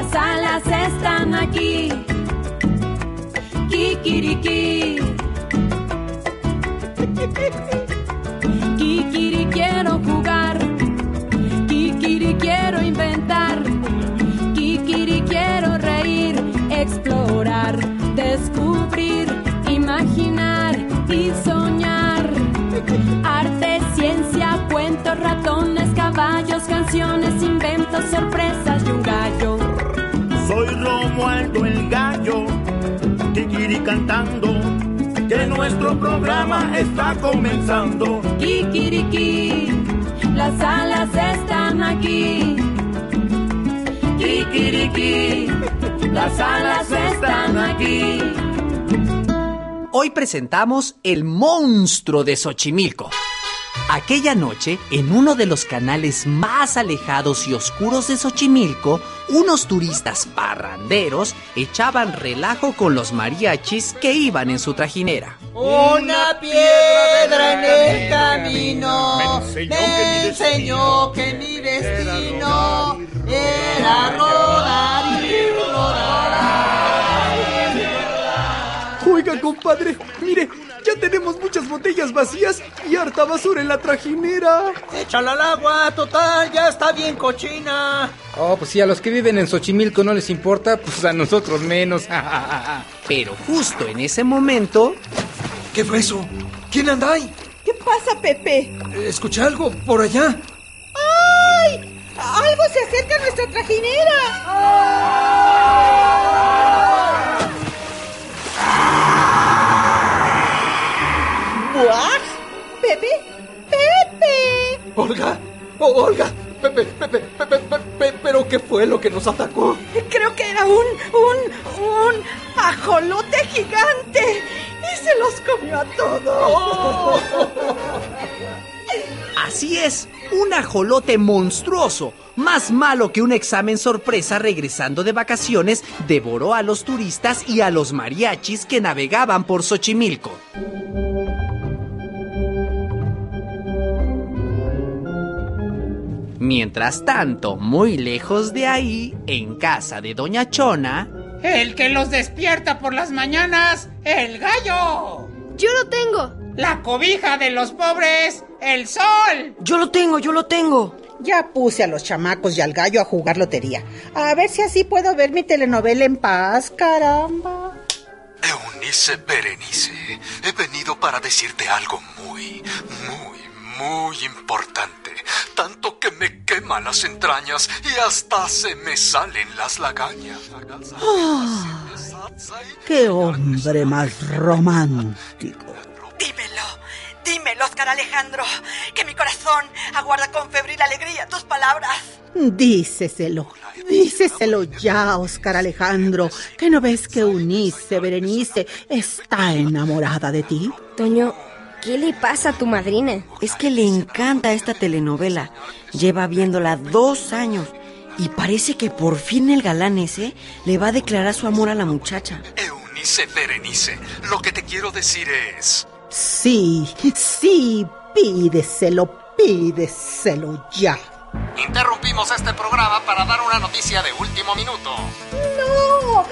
Las alas están aquí. Kikiriki. Kikiri quiero jugar. Kikiri quiero inventar. Kikiri quiero reír, explorar, descubrir, imaginar y soñar. Arte, ciencia, cuentos, ratones, caballos, canciones, inventos, sorpresas y un gallo. Soy Romualdo el gallo, Kikiri cantando, que nuestro programa está comenzando. Kikiriki, las alas están aquí. Kikiriki, las alas están aquí. Hoy presentamos El monstruo de Xochimilco. Aquella noche, en uno de los canales más alejados y oscuros de Xochimilco, unos turistas parranderos echaban relajo con los mariachis que iban en su trajinera. Una piedra en el camino Me enseñó que mi destino era rodar y rodar. Oiga, compadre, mire, tenemos muchas botellas vacías y harta basura en la trajinera. Échala al agua, total, ya está bien cochina. Oh, pues si a los que viven en Xochimilco no les importa, pues a nosotros menos. Pero justo en ese momento, ¿Qué fue eso? ¿Quién anda ahí? ¿Qué pasa, Pepe? ¿Escuché algo por allá? ¡Ay! ¡Algo se acerca a nuestra trajinera! ¿Pepe? ¡Pepe! Olga, oh, Olga, Pepe, Pepe, Pepe, Pepe, pero ¿qué fue lo que nos atacó? Creo que era un, un, un ajolote gigante y se los comió a todos. así es, un ajolote monstruoso, más malo que un examen sorpresa regresando de vacaciones, devoró a los turistas y a los mariachis que navegaban por Xochimilco. Mientras tanto, muy lejos de ahí, en casa de Doña Chona, El que los despierta por las mañanas, el gallo. Yo lo tengo. La cobija de los pobres, el sol. Yo lo tengo, yo lo tengo. Ya puse a los chamacos y al gallo a jugar lotería. A ver si así puedo ver mi telenovela en paz, caramba. Eunice Berenice, he venido para decirte algo muy, muy, muy importante. Tanto que me quema las entrañas y hasta se me salen las lagañas. ¡Qué hombre más romántico! Dímelo, dímelo, Oscar Alejandro, que mi corazón aguarda con febril alegría tus palabras. Díceselo, díceselo ya, Oscar Alejandro, que no ves que Eunice Berenice está enamorada de ti. Toño, ¿qué le pasa a tu madrina? Es que le encanta esta telenovela. Lleva viéndola dos años y parece que por fin el galán ese le va a declarar su amor a la muchacha. Eunice Berenice, lo que te quiero decir es... Sí, sí, pídeselo, pídeselo ya. Interrumpimos este programa para dar una noticia de último minuto. No,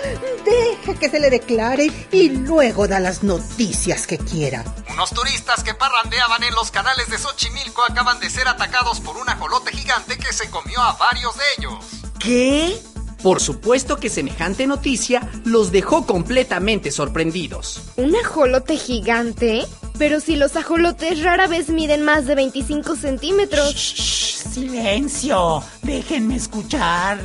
deja que se le declare y luego da las noticias que quiera. Unos turistas que parrandeaban en los canales de Xochimilco acaban de ser atacados por un ajolote gigante que se comió a varios de ellos. ¿Qué? Por supuesto que semejante noticia los dejó completamente sorprendidos. ¿Un ajolote gigante? Pero si los ajolotes rara vez miden más de 25 centímetros. Silencio, déjenme escuchar.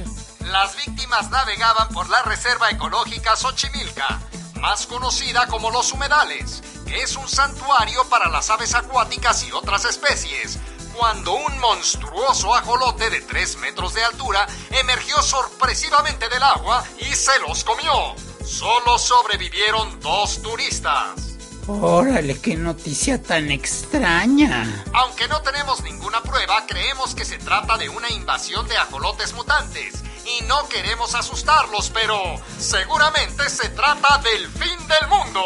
Las víctimas navegaban por la Reserva Ecológica Xochimilca, más conocida como Los Humedales, es un santuario para las aves acuáticas y otras especies, cuando un monstruoso ajolote de 3 metros de altura emergió sorpresivamente del agua y se los comió. Solo sobrevivieron dos turistas. Órale, qué noticia tan extraña. Aunque no tenemos ninguna prueba, creemos que se trata de una invasión de ajolotes mutantes. Y no queremos asustarlos, pero seguramente se trata del fin del mundo.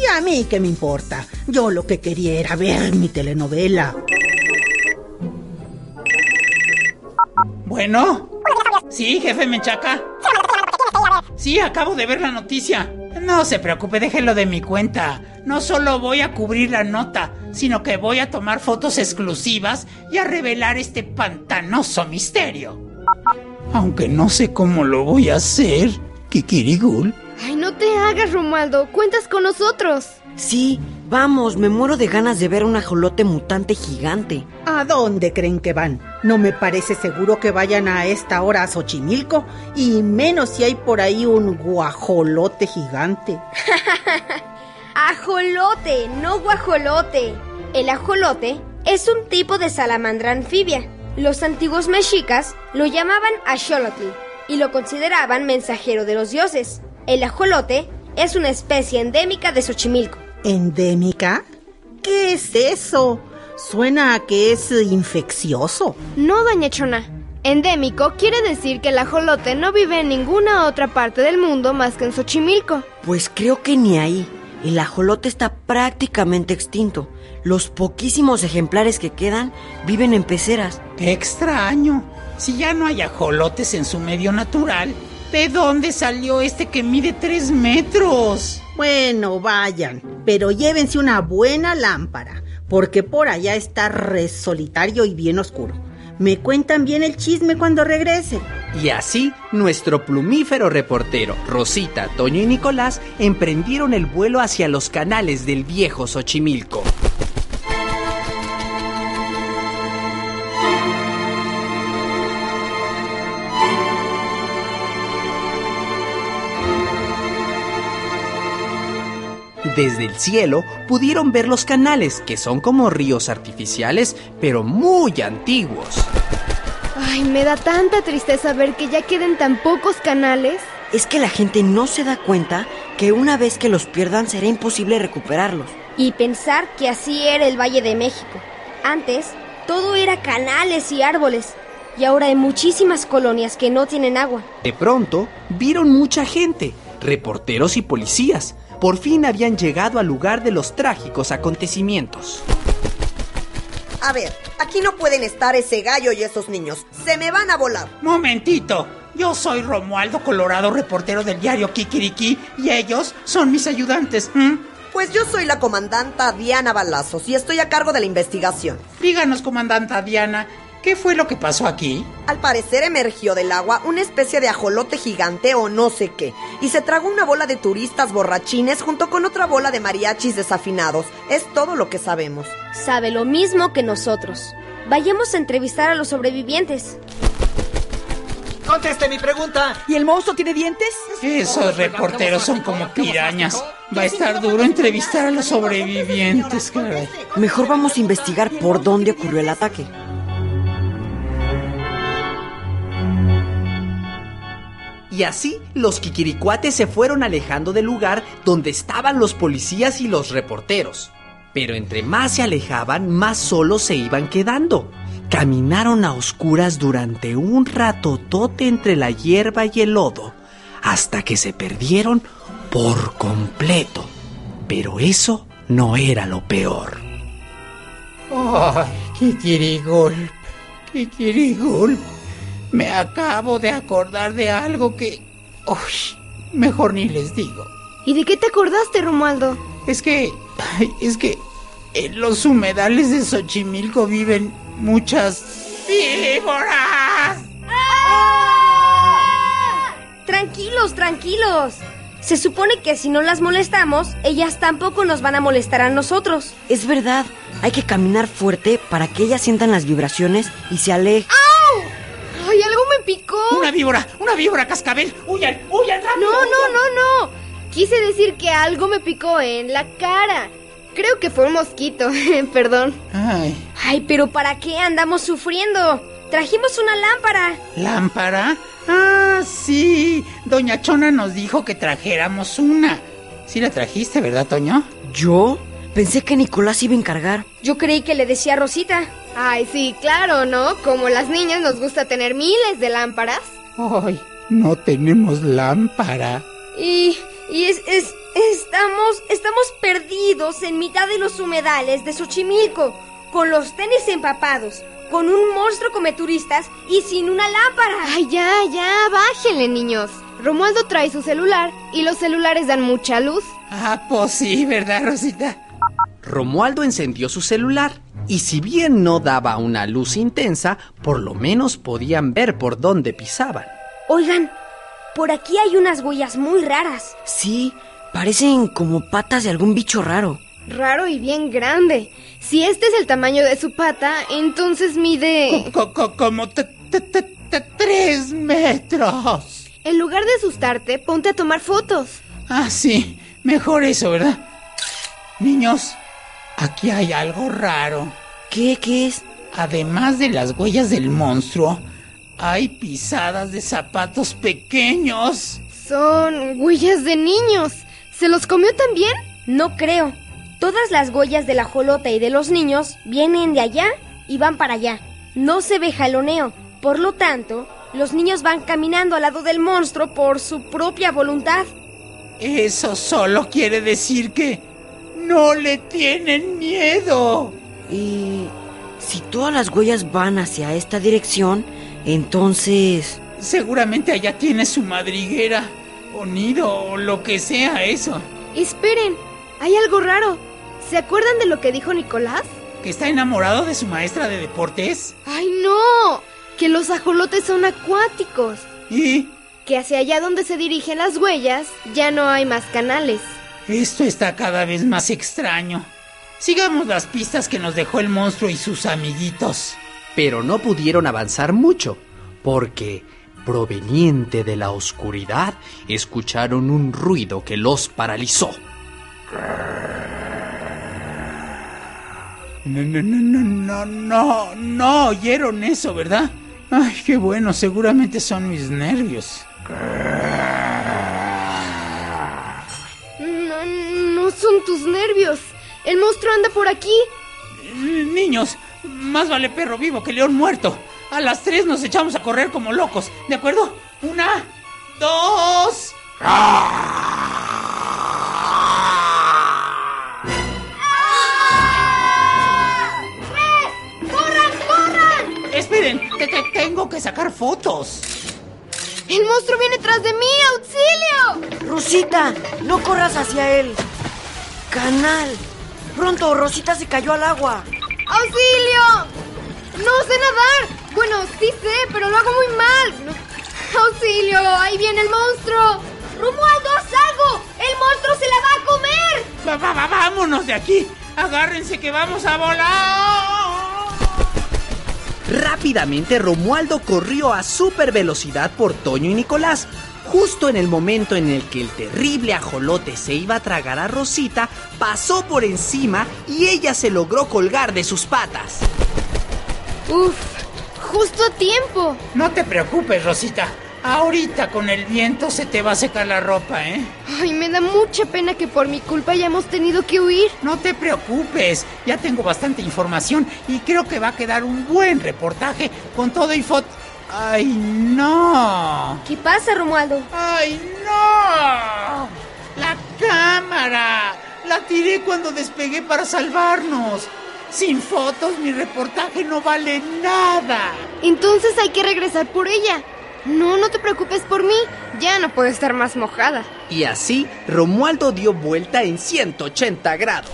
Y a mí qué me importa. Yo lo que quería era ver mi telenovela. Bueno. Sí, jefe Menchaca. Sí, acabo de ver la noticia. No se preocupe, déjelo de mi cuenta. No solo voy a cubrir la nota, sino que voy a tomar fotos exclusivas y a revelar este pantanoso misterio. Aunque no sé cómo lo voy a hacer, Kikirigul. No te hagas, Romualdo. Cuentas con nosotros. Sí, vamos, me muero de ganas de ver un ajolote mutante gigante. ¿A dónde creen que van? No me parece seguro que vayan a esta hora a Xochimilco, y menos si hay por ahí un guajolote gigante. Ajolote, no guajolote. El ajolote es un tipo de salamandra anfibia. Los antiguos mexicas lo llamaban axolotl y lo consideraban mensajero de los dioses. El ajolote es una especie endémica de Xochimilco. ¿Endémica? ¿Qué es eso? Suena a que es infeccioso. No, doña Chona. Endémico quiere decir que el ajolote no vive en ninguna otra parte del mundo más que en Xochimilco. Pues creo que ni ahí. El ajolote está prácticamente extinto. Los poquísimos ejemplares que quedan viven en peceras. ¡Qué extraño! Si ya no hay ajolotes en su medio natural, ¿de dónde salió este que mide tres metros? Bueno, vayan, pero llévense una buena lámpara, porque por allá está re solitario y bien oscuro. Me cuentan bien el chisme cuando regresen. Y así, nuestro plumífero reportero, Rosita, Toño y Nicolás, emprendieron el vuelo hacia los canales del viejo Xochimilco. Desde el cielo pudieron ver los canales, que son como ríos artificiales, pero muy antiguos. Ay, me da tanta tristeza ver que ya queden tan pocos canales. Es que la gente no se da cuenta que una vez que los pierdan será imposible recuperarlos. Y pensar que así era el Valle de México. Antes, todo era canales y árboles. Y ahora hay muchísimas colonias que no tienen agua. De pronto, vieron mucha gente, reporteros y policías. Por fin habían llegado al lugar de los trágicos acontecimientos. A ver, aquí no pueden estar ese gallo y esos niños. Se me van a volar. Momentito. Yo soy Romualdo Colorado, reportero del diario Kikiriki, y ellos son mis ayudantes. Pues yo soy la comandanta Diana Balazos y estoy a cargo de la investigación. Díganos, comandanta Diana, ¿qué fue lo que pasó aquí? Al parecer emergió del agua una especie de ajolote gigante o no sé qué, y se tragó una bola de turistas borrachines junto con otra bola de mariachis desafinados. Es todo lo que sabemos. Sabe lo mismo que nosotros. Vayamos a entrevistar a los sobrevivientes. Conteste mi pregunta. ¿Y el monstruo tiene dientes? Esos reporteros son como pirañas. Va a estar duro entrevistar a los sobrevivientes, caray. Mejor vamos a investigar por dónde ocurrió el ataque. Y así los kikiricuates se fueron alejando del lugar donde estaban los policías y los reporteros. Pero entre más se alejaban, más solos se iban quedando. Caminaron a oscuras durante un ratotote entre la hierba y el lodo, hasta que se perdieron por completo. Pero eso no era lo peor. ¡Ay, Kikirigul! Kikirigul. Me acabo de acordar de algo que... Uy, mejor ni les digo. ¿Y de qué te acordaste, Romualdo? Es que... Es que... En los humedales de Xochimilco viven muchas... ¡Víboras! Tranquilos, tranquilos. Se supone que si no las molestamos, ellas tampoco nos van a molestar a nosotros. Es verdad, hay que caminar fuerte para que ellas sientan las vibraciones y se alejen. ¡Au! ¡Una víbora! ¡Una víbora, cascabel! ¡Huyan! ¡Huyan rápido! No, no, no, no. Quise decir que algo me picó en la cara. Creo que fue un mosquito, perdón. Ay, Ay, pero ¿para qué andamos sufriendo? Trajimos una lámpara. ¿lámpara? Ah, sí. Doña Chona nos dijo que trajéramos una. Sí la trajiste, ¿verdad, Toño? ¿Yo? Pensé que Nicolás iba a encargar. Yo creí que le decía a Rosita. Ay, sí, claro, ¿no? Como las niñas nos gusta tener miles de lámparas. Ay, no tenemos lámpara. Y, y es, es, estamos, estamos perdidos en mitad de los humedales de Xochimilco, con los tenis empapados, con un monstruo come turistas y sin una lámpara. Ay, ya, ya, bájenle, niños. Romualdo trae su celular y los celulares dan mucha luz. Ah, pues sí, ¿verdad, Rosita? Romualdo encendió su celular y si bien no daba una luz intensa, por lo menos podían ver por dónde pisaban. Oigan, por aquí hay unas huellas muy raras. Sí, parecen como patas de algún bicho raro. Raro y bien grande. Si este es el tamaño de su pata, entonces mide... Co- co- como te- te- te- te- tres metros. En lugar de asustarte, ponte a tomar fotos. Ah, sí, mejor eso, ¿verdad? Niños, aquí hay algo raro. ¿Qué? ¿Qué es? Además de las huellas del monstruo, hay pisadas de zapatos pequeños. Son huellas de niños. ¿Se los comió también? No creo. Todas las huellas del ajolote y de los niños vienen de allá y van para allá. No se ve jaloneo. Por lo tanto, los niños van caminando al lado del monstruo por su propia voluntad. Eso solo quiere decir que no le tienen miedo. Y si todas las huellas van hacia esta dirección, entonces... Seguramente allá tiene su madriguera, o nido, o lo que sea eso. Esperen, hay algo raro. ¿Se acuerdan de lo que dijo Nicolás? ¿Que está enamorado de su maestra de deportes? ¡Ay, no! Que los ajolotes son acuáticos. ¿Y? Que hacia allá donde se dirigen las huellas ya no hay más canales. Esto está cada vez más extraño. Sigamos las pistas que nos dejó el monstruo y sus amiguitos. Pero no pudieron avanzar mucho, porque, proveniente de la oscuridad, escucharon un ruido que los paralizó. No, no, no, no, no, no, no oyeron eso, ¿verdad? Ay, qué bueno, seguramente son mis nervios. Son tus nervios. El monstruo anda por aquí. Niños, más vale perro vivo que león muerto. A las tres nos echamos a correr como locos, ¿de acuerdo? Una, dos. ¡Corran, corran! Esperen, te, te- tengo que sacar fotos. ¡El monstruo viene tras de mí! ¡Auxilio! Rosita, no corras hacia él. Canal. Pronto, Rosita se cayó al agua. ¡Auxilio! ¡No sé nadar! Bueno, sí sé, pero lo hago muy mal. No- ¡Auxilio! ¡Ahí viene el monstruo! ¡Romualdo, haz algo! ¡El monstruo se la va a comer! Va, va, va, vámonos de aquí. Agárrense que vamos a volar. Rápidamente Romualdo corrió a super velocidad por Toño y Nicolás. Justo en el momento en el que el terrible ajolote se iba a tragar a Rosita, pasó por encima y ella se logró colgar de sus patas. ¡Uf! ¡Justo a tiempo! No te preocupes, Rosita. Ahorita con el viento se te va a secar la ropa, ¿eh? Ay, me da mucha pena que por mi culpa hayamos tenido que huir. No te preocupes, ya tengo bastante información y creo que va a quedar un buen reportaje con todo y foto. ¡Ay, no! ¿Qué pasa, Romualdo? ¡Ay, no! ¡La cámara! La tiré cuando despegué para salvarnos. Sin fotos mi reportaje no vale nada. Entonces hay que regresar por ella. No, no te preocupes por mí. Ya no puedo estar más mojada. Y así, Romualdo dio vuelta en 180 grados.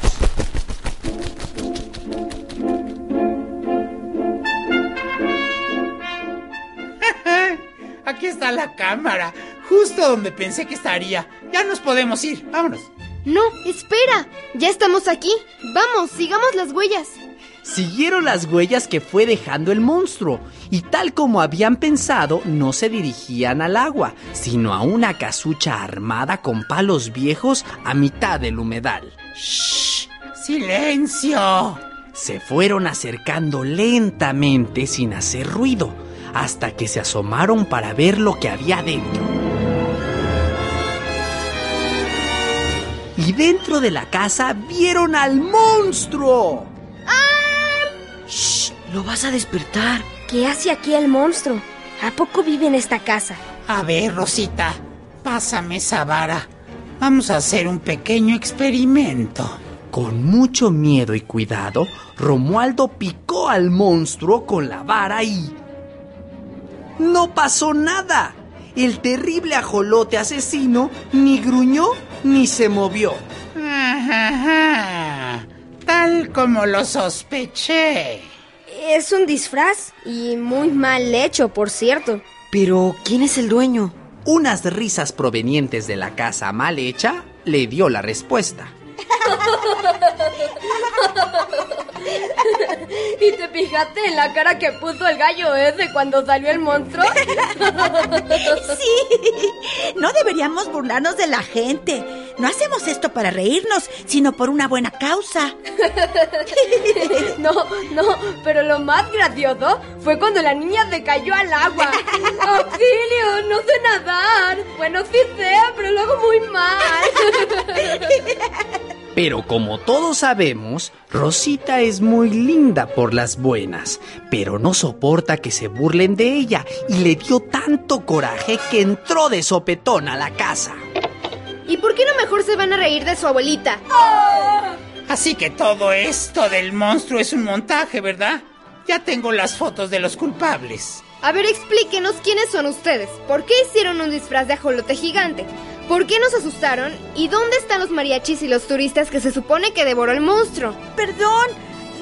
La cámara, justo donde pensé que estaría. Ya nos podemos ir, vámonos. No, espera. Ya estamos aquí. Vamos, sigamos las huellas. Siguieron las huellas que fue dejando el monstruo, y tal como habían pensado, no se dirigían al agua, sino a una casucha armada con palos viejos a mitad del humedal. ¡Shh! ¡Silencio! Se fueron acercando lentamente sin hacer ruido, hasta que se asomaron para ver lo que había dentro. Y dentro de la casa vieron al monstruo. Shh, lo vas a despertar. ¿Qué hace aquí el monstruo? ¿A poco vive en esta casa? A ver, Rosita, pásame esa vara. Vamos a hacer un pequeño experimento. Con mucho miedo y cuidado, Romualdo picó al monstruo con la vara y... ¡No pasó nada! el terrible ajolote asesino ni gruñó ni se movió. Ajá, tal como lo sospeché. Es un disfraz y muy mal hecho, por cierto. Pero, ¿quién es el dueño? Unas risas provenientes de la casa mal hecha le dio la respuesta. ¿Y te fijaste en la cara que puso el gallo ese cuando salió el monstruo? sí, no deberíamos burlarnos de la gente. No hacemos esto para reírnos, sino por una buena causa. no, no, pero lo más gracioso fue cuando la niña se cayó al agua. ¡Auxilio! ¡No sé nadar! Bueno, sí sé, pero lo hago muy mal. Pero como todos sabemos, Rosita es muy linda por las buenas, pero no soporta que se burlen de ella y le dio tanto coraje que entró de sopetón a la casa. ¿Y por qué no mejor se van a reír de su abuelita? Así que todo esto del monstruo es un montaje, ¿verdad? Ya tengo las fotos de los culpables. A ver, explíquenos quiénes son ustedes. ¿Por qué hicieron un disfraz de ajolote gigante? ¿Por qué nos asustaron? ¿Y dónde están los mariachis y los turistas que se supone que devoró el monstruo? Perdón,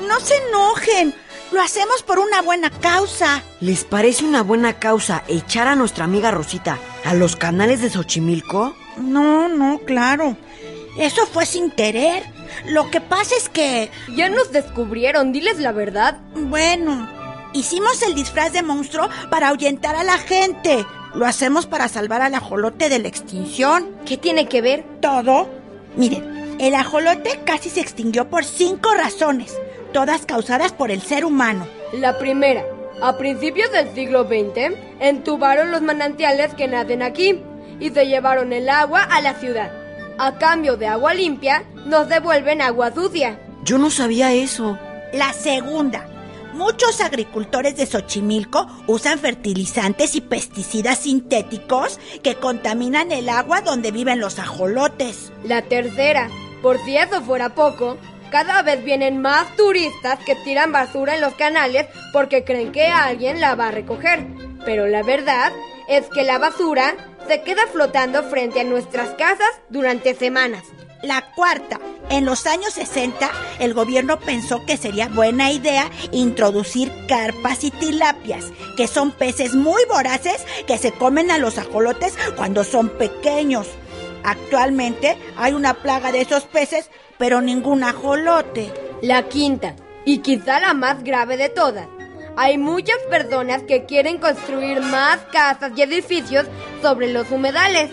no se enojen. Lo hacemos por una buena causa. ¿Les parece una buena causa echar a nuestra amiga Rosita a los canales de Xochimilco? No, no, claro. Eso fue sin querer. Lo que pasa es que... Ya nos descubrieron, diles la verdad. Bueno, hicimos el disfraz de monstruo para ahuyentar a la gente. Lo hacemos para salvar al ajolote de la extinción. ¿Qué tiene que ver? Todo. Miren, el ajolote casi se extinguió por cinco razones, todas causadas por el ser humano. La primera, a principios del siglo XX, entubaron los manantiales que nacen aquí y se llevaron el agua a la ciudad. A cambio de agua limpia, nos devuelven agua sucia. Yo no sabía eso. La segunda, muchos agricultores de Xochimilco usan fertilizantes y pesticidas sintéticos que contaminan el agua donde viven los ajolotes. La tercera, por si eso fuera poco, cada vez vienen más turistas que tiran basura en los canales porque creen que alguien la va a recoger. Pero la verdad es que la basura se queda flotando frente a nuestras casas durante semanas. La cuarta, en los años 60, el gobierno pensó que sería buena idea introducir carpas y tilapias, que son peces muy voraces que se comen a los ajolotes cuando son pequeños. Actualmente hay una plaga de esos peces, pero ningún ajolote. La quinta, y quizá la más grave de todas. Hay muchas personas que quieren construir más casas y edificios sobre los humedales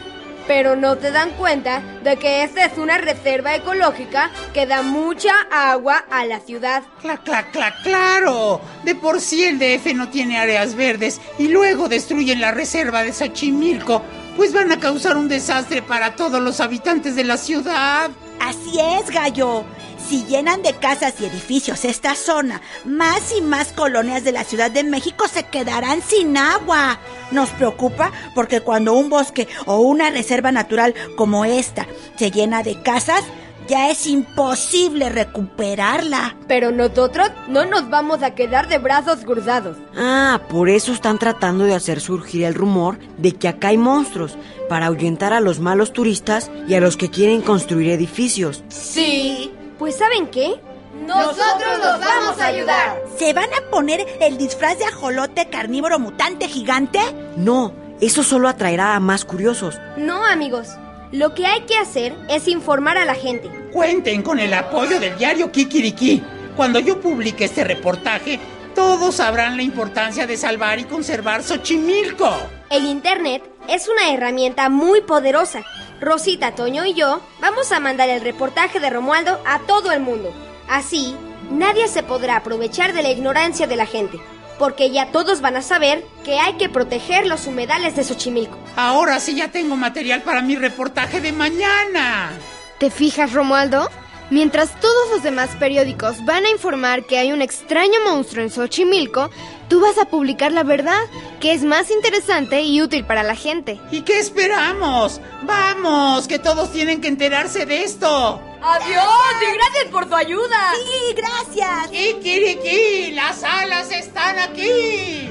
pero no se dan cuenta de que esta es una reserva ecológica que da mucha agua a la ciudad. ¡Cla, cla, cla, claro! De por sí el DF no tiene áreas verdes y luego destruyen la reserva de Xochimilco, pues van a causar un desastre para todos los habitantes de la ciudad. Así es, gallo. Si llenan de casas y edificios esta zona, más y más colonias de la Ciudad de México se quedarán sin agua. Nos preocupa porque cuando un bosque o una reserva natural como esta se llena de casas, ya es imposible recuperarla. Pero nosotros no nos vamos a quedar de brazos cruzados. Ah, por eso están tratando de hacer surgir el rumor de que acá hay monstruos, para ahuyentar a los malos turistas y a los que quieren construir edificios. Sí. Pues ¿saben qué? Nosotros los vamos a ayudar. ¿Se van a poner el disfraz de ajolote carnívoro mutante gigante? No, eso solo atraerá a más curiosos. No, amigos. Lo que hay que hacer es informar a la gente. Cuenten con el apoyo del diario Kikiriki. Cuando yo publique este reportaje, todos sabrán la importancia de salvar y conservar Xochimilco. El Internet es una herramienta muy poderosa. Rosita, Toño y yo vamos a mandar el reportaje de Romualdo a todo el mundo. Así, nadie se podrá aprovechar de la ignorancia de la gente, porque ya todos van a saber que hay que proteger los humedales de Xochimilco. Ahora sí ya tengo material para mi reportaje de mañana. ¿Te fijas, Romualdo? Mientras todos los demás periódicos van a informar que hay un extraño monstruo en Xochimilco, Tú vas a publicar la verdad, que es más interesante y útil para la gente. ¿Y qué esperamos? Vamos, que todos tienen que enterarse de esto. Adiós y gracias por tu ayuda. Sí, gracias. Kikiriki, las alas están aquí.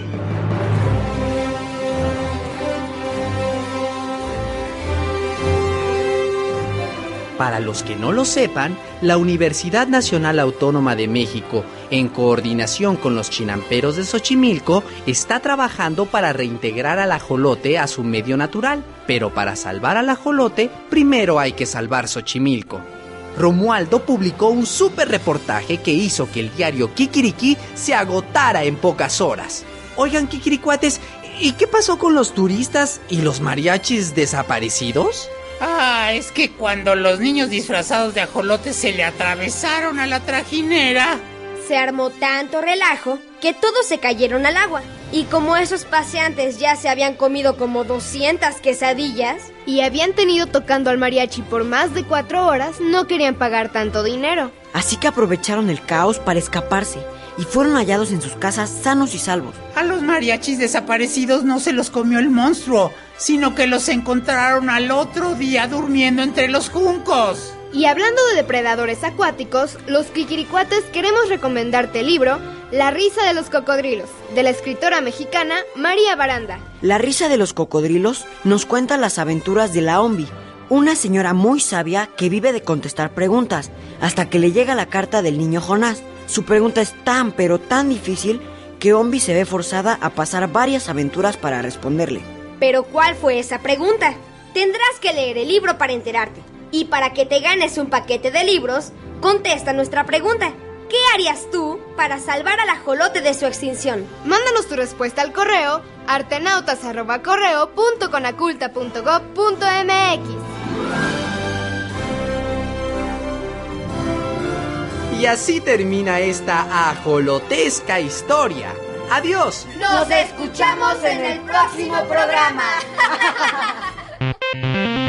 Para los que no lo sepan, la Universidad Nacional Autónoma de México en coordinación con los chinamperos de Xochimilco, está trabajando para reintegrar al ajolote a su medio natural. Pero para salvar al ajolote, primero hay que salvar Xochimilco. Romualdo publicó un super reportaje que hizo que el diario Kikiriki se agotara en pocas horas. Oigan, Kikiricuates, ¿y qué pasó con los turistas y los mariachis desaparecidos? Ah, es que cuando los niños disfrazados de ajolotes se le atravesaron a la trajinera. Se armó tanto relajo que todos se cayeron al agua. Y como esos paseantes ya se habían comido como 200 quesadillas y habían tenido tocando al mariachi por más de cuatro horas, no querían pagar tanto dinero. Así que aprovecharon el caos para escaparse y fueron hallados en sus casas sanos y salvos. A los mariachis desaparecidos no se los comió el monstruo, sino que los encontraron al otro día durmiendo entre los juncos. Y hablando de depredadores acuáticos, los Kikiricuates queremos recomendarte el libro La risa de los cocodrilos, de la escritora mexicana María Baranda. La risa de los cocodrilos nos cuenta las aventuras de la Ombi, una señora muy sabia que vive de contestar preguntas, hasta que le llega la carta del niño Jonás. Su pregunta es tan pero tan difícil que Ombi se ve forzada a pasar varias aventuras para responderle. Pero ¿cuál fue esa pregunta? Tendrás que leer el libro para enterarte. Y para que te ganes un paquete de libros, contesta nuestra pregunta. ¿Qué harías tú para salvar al ajolote de su extinción? Mándanos tu respuesta al correo artenautas.correo.conaculta.gov.mx Y así termina esta ajolotesca historia. ¡Adiós! Nos escuchamos en el próximo programa.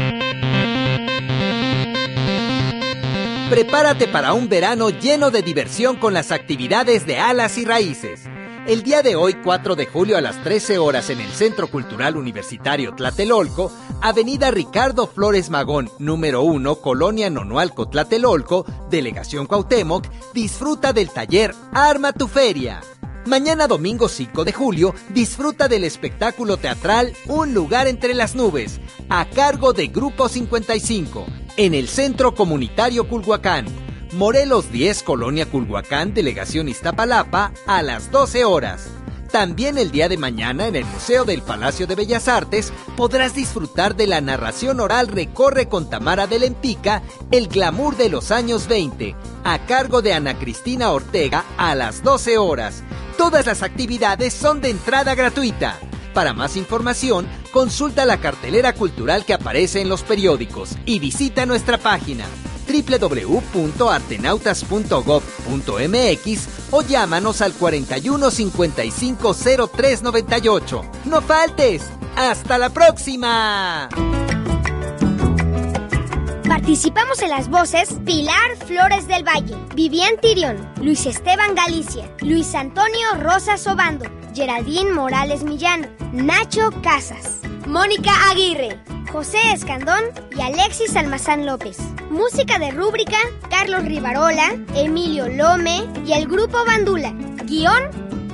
Prepárate para un verano lleno de diversión con las actividades de alas y raíces. El día de hoy, 4 de julio a las 13 horas en el Centro Cultural Universitario Tlatelolco, Avenida Ricardo Flores Magón, número 1, Colonia Nonualco Tlatelolco, Delegación Cuauhtémoc, disfruta del taller Arma tu Feria. Mañana domingo 5 de julio, disfruta del espectáculo teatral Un lugar entre las nubes, a cargo de Grupo 55, en el Centro Comunitario Culhuacán. Morelos 10, Colonia Culhuacán, Delegación Iztapalapa, a las 12 horas. También el día de mañana en el Museo del Palacio de Bellas Artes podrás disfrutar de la narración oral Recorre con Tamara de Lempica, El glamour de los años 20, a cargo de Ana Cristina Ortega a las 12 horas. Todas las actividades son de entrada gratuita. Para más información, consulta la cartelera cultural que aparece en los periódicos y visita nuestra página www.artenautas.gov.mx o llámanos al 41 55 03 98. ¡No faltes! ¡Hasta la próxima! Participamos en las voces Pilar Flores del Valle, Vivian Tirión, Luis Esteban Galicia, Luis Antonio Rosas Obando, Geraldine Morales Millán, Nacho Casas, Mónica Aguirre, José Escandón y Alexis Almazán López. Música de rúbrica, Carlos Rivarola, Emilio Lome y el grupo Bandula. Guión,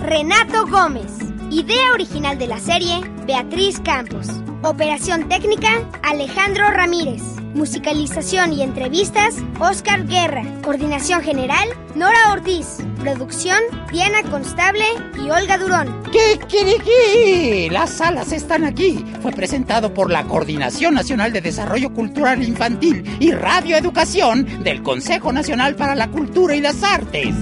Renato Gómez. Idea original de la serie, Beatriz Campos. Operación técnica, Alejandro Ramírez. Musicalización y entrevistas, Oscar Guerra. Coordinación general, Nora Ortiz. Producción, Diana Constable y Olga Durón. ¿Qué que? Las salas están aquí. Fue presentado por la Coordinación Nacional de Desarrollo Cultural Infantil y Radio Educación del Consejo Nacional para la Cultura y las Artes.